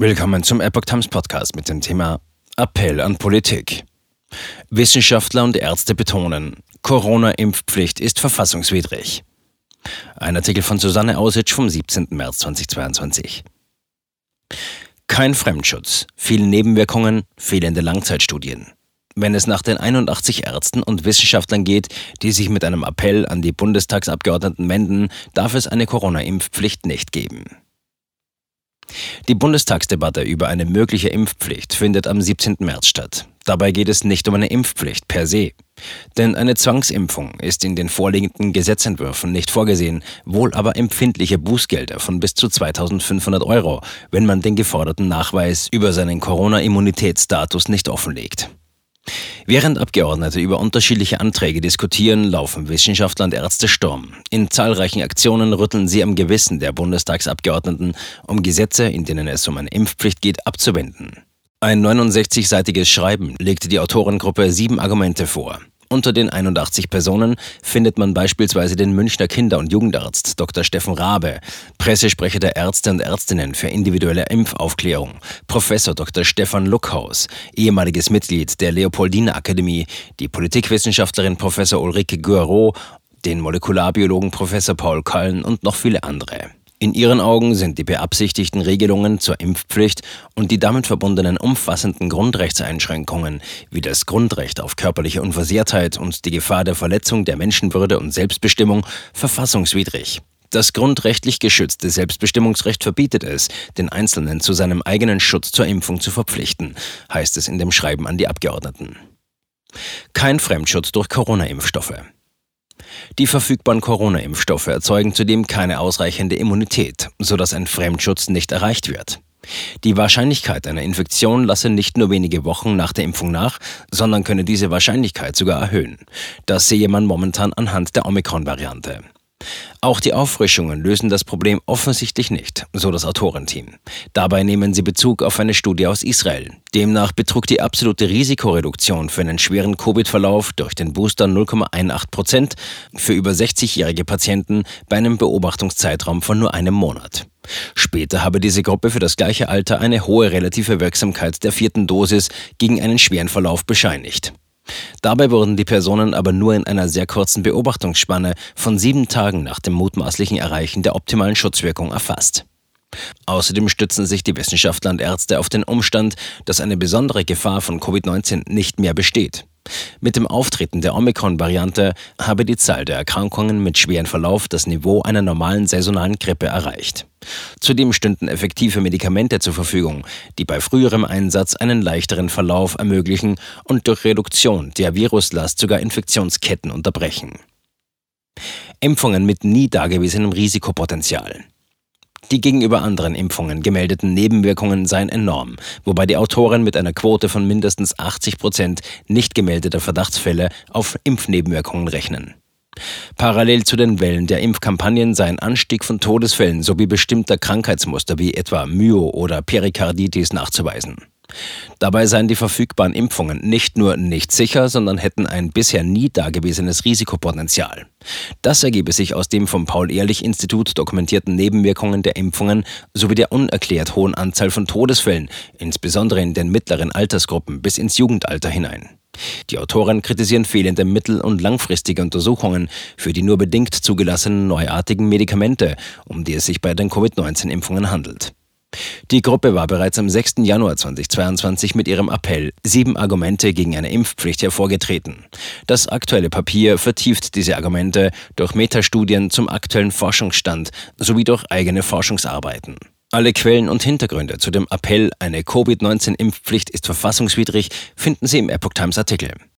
Willkommen zum Epoch Times Podcast mit dem Thema Appell an Politik. Wissenschaftler und Ärzte betonen, Corona-Impfpflicht ist verfassungswidrig. Ein Artikel von Susanne Ausitsch vom 17. März 2022. Kein Fremdschutz, viele Nebenwirkungen, fehlende Langzeitstudien. Wenn es nach den 81 Ärzten und Wissenschaftlern geht, die sich mit einem Appell an die Bundestagsabgeordneten wenden, darf es eine Corona-Impfpflicht nicht geben. Die Bundestagsdebatte über eine mögliche Impfpflicht findet am 17. März statt. Dabei geht es nicht um eine Impfpflicht per se. Denn eine Zwangsimpfung ist in den vorliegenden Gesetzentwürfen nicht vorgesehen, wohl aber empfindliche Bußgelder von bis zu 2500 Euro, wenn man den geforderten Nachweis über seinen Corona-Immunitätsstatus nicht offenlegt. Während Abgeordnete über unterschiedliche Anträge diskutieren, laufen Wissenschaftler und Ärzte Sturm. In zahlreichen Aktionen rütteln sie am Gewissen der Bundestagsabgeordneten, um Gesetze, in denen es um eine Impfpflicht geht, abzuwenden. Ein 69-seitiges Schreiben legte die Autorengruppe sieben Argumente vor. Unter den 81 Personen findet man beispielsweise den Münchner Kinder- und Jugendarzt Dr. Steffen Rabe, Pressesprecher der Ärzte und Ärztinnen für individuelle Impfaufklärung, Professor Dr. Stefan Luckhaus, ehemaliges Mitglied der Leopoldina Akademie, die Politikwissenschaftlerin Professor Ulrike Guerreau, den Molekularbiologen Professor Paul Kallen und noch viele andere. In ihren Augen sind die beabsichtigten Regelungen zur Impfpflicht und die damit verbundenen umfassenden Grundrechtseinschränkungen wie das Grundrecht auf körperliche Unversehrtheit und die Gefahr der Verletzung der Menschenwürde und Selbstbestimmung verfassungswidrig. Das grundrechtlich geschützte Selbstbestimmungsrecht verbietet es, den Einzelnen zu seinem eigenen Schutz zur Impfung zu verpflichten, heißt es in dem Schreiben an die Abgeordneten. Kein Fremdschutz durch Corona-Impfstoffe. Die verfügbaren Corona-Impfstoffe erzeugen zudem keine ausreichende Immunität, sodass ein Fremdschutz nicht erreicht wird. Die Wahrscheinlichkeit einer Infektion lasse nicht nur wenige Wochen nach der Impfung nach, sondern könne diese Wahrscheinlichkeit sogar erhöhen. Das sehe man momentan anhand der Omikron-Variante. Auch die Auffrischungen lösen das Problem offensichtlich nicht, so das Autorenteam. Dabei nehmen sie Bezug auf eine Studie aus Israel. Demnach betrug die absolute Risikoreduktion für einen schweren Covid-Verlauf durch den Booster 0,18 Prozent für über 60-jährige Patienten bei einem Beobachtungszeitraum von nur einem Monat. Später habe diese Gruppe für das gleiche Alter eine hohe relative Wirksamkeit der vierten Dosis gegen einen schweren Verlauf bescheinigt. Dabei wurden die Personen aber nur in einer sehr kurzen Beobachtungsspanne von sieben Tagen nach dem mutmaßlichen Erreichen der optimalen Schutzwirkung erfasst. Außerdem stützen sich die Wissenschaftler und Ärzte auf den Umstand, dass eine besondere Gefahr von Covid-19 nicht mehr besteht. Mit dem Auftreten der Omikron-Variante habe die Zahl der Erkrankungen mit schweren Verlauf das Niveau einer normalen saisonalen Grippe erreicht. Zudem stünden effektive Medikamente zur Verfügung, die bei früherem Einsatz einen leichteren Verlauf ermöglichen und durch Reduktion der Viruslast sogar Infektionsketten unterbrechen. Impfungen mit nie dagewesenem Risikopotenzial. Die gegenüber anderen Impfungen gemeldeten Nebenwirkungen seien enorm, wobei die Autoren mit einer Quote von mindestens 80 Prozent nicht gemeldeter Verdachtsfälle auf Impfnebenwirkungen rechnen. Parallel zu den Wellen der Impfkampagnen sei ein Anstieg von Todesfällen sowie bestimmter Krankheitsmuster wie etwa Myo- oder Perikarditis nachzuweisen. Dabei seien die verfügbaren Impfungen nicht nur nicht sicher, sondern hätten ein bisher nie dagewesenes Risikopotenzial. Das ergebe sich aus dem vom Paul-Ehrlich-Institut dokumentierten Nebenwirkungen der Impfungen sowie der unerklärt hohen Anzahl von Todesfällen, insbesondere in den mittleren Altersgruppen bis ins Jugendalter hinein. Die Autoren kritisieren fehlende mittel- und langfristige Untersuchungen für die nur bedingt zugelassenen neuartigen Medikamente, um die es sich bei den Covid-19-Impfungen handelt. Die Gruppe war bereits am 6. Januar 2022 mit ihrem Appell Sieben Argumente gegen eine Impfpflicht hervorgetreten. Das aktuelle Papier vertieft diese Argumente durch Metastudien zum aktuellen Forschungsstand sowie durch eigene Forschungsarbeiten. Alle Quellen und Hintergründe zu dem Appell, eine Covid-19-Impfpflicht ist verfassungswidrig, finden Sie im Epoch Times Artikel.